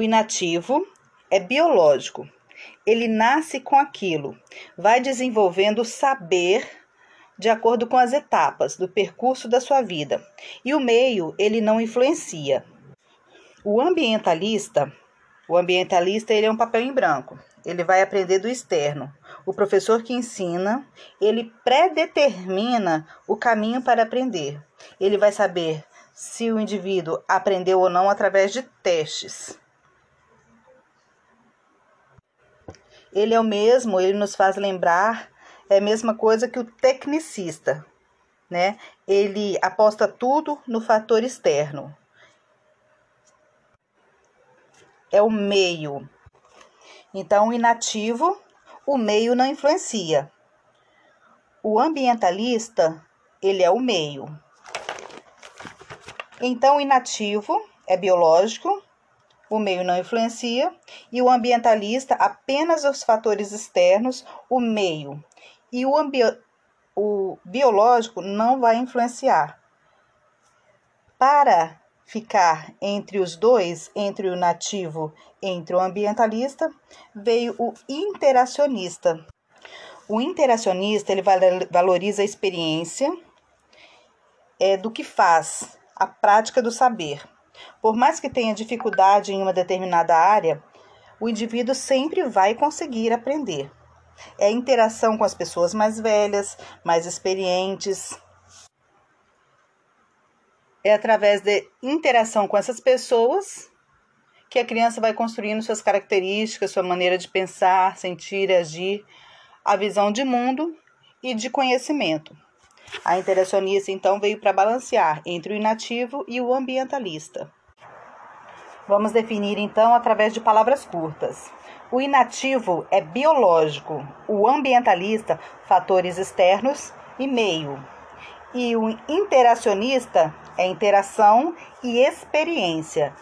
O inativo é biológico. Ele nasce com aquilo, vai desenvolvendo saber de acordo com as etapas do percurso da sua vida. E o meio, ele não influencia. O ambientalista, o ambientalista, ele é um papel em branco. Ele vai aprender do externo. O professor que ensina, ele predetermina o caminho para aprender. Ele vai saber se o indivíduo aprendeu ou não através de testes. Ele é o mesmo, ele nos faz lembrar, é a mesma coisa que o tecnicista, né? Ele aposta tudo no fator externo. É o meio. Então, o inativo, o meio não influencia. O ambientalista, ele é o meio. Então, o inativo é biológico, o meio não influencia, e o ambientalista apenas os fatores externos, o meio. E o, o biológico não vai influenciar. Para ficar entre os dois, entre o nativo, entre o ambientalista, veio o interacionista. O interacionista ele valoriza a experiência é, do que faz, a prática do saber. Por mais que tenha dificuldade em uma determinada área, o indivíduo sempre vai conseguir aprender. É a interação com as pessoas mais velhas, mais experientes. É através de interação com essas pessoas que a criança vai construindo suas características, sua maneira de pensar, sentir, agir, a visão de mundo e de conhecimento. A interacionista, então, veio para balancear entre o inativo e o ambientalista. Vamos definir, então, através de palavras curtas. O inativo é biológico, o ambientalista, fatores externos e meio. E o interacionista é interação e experiência,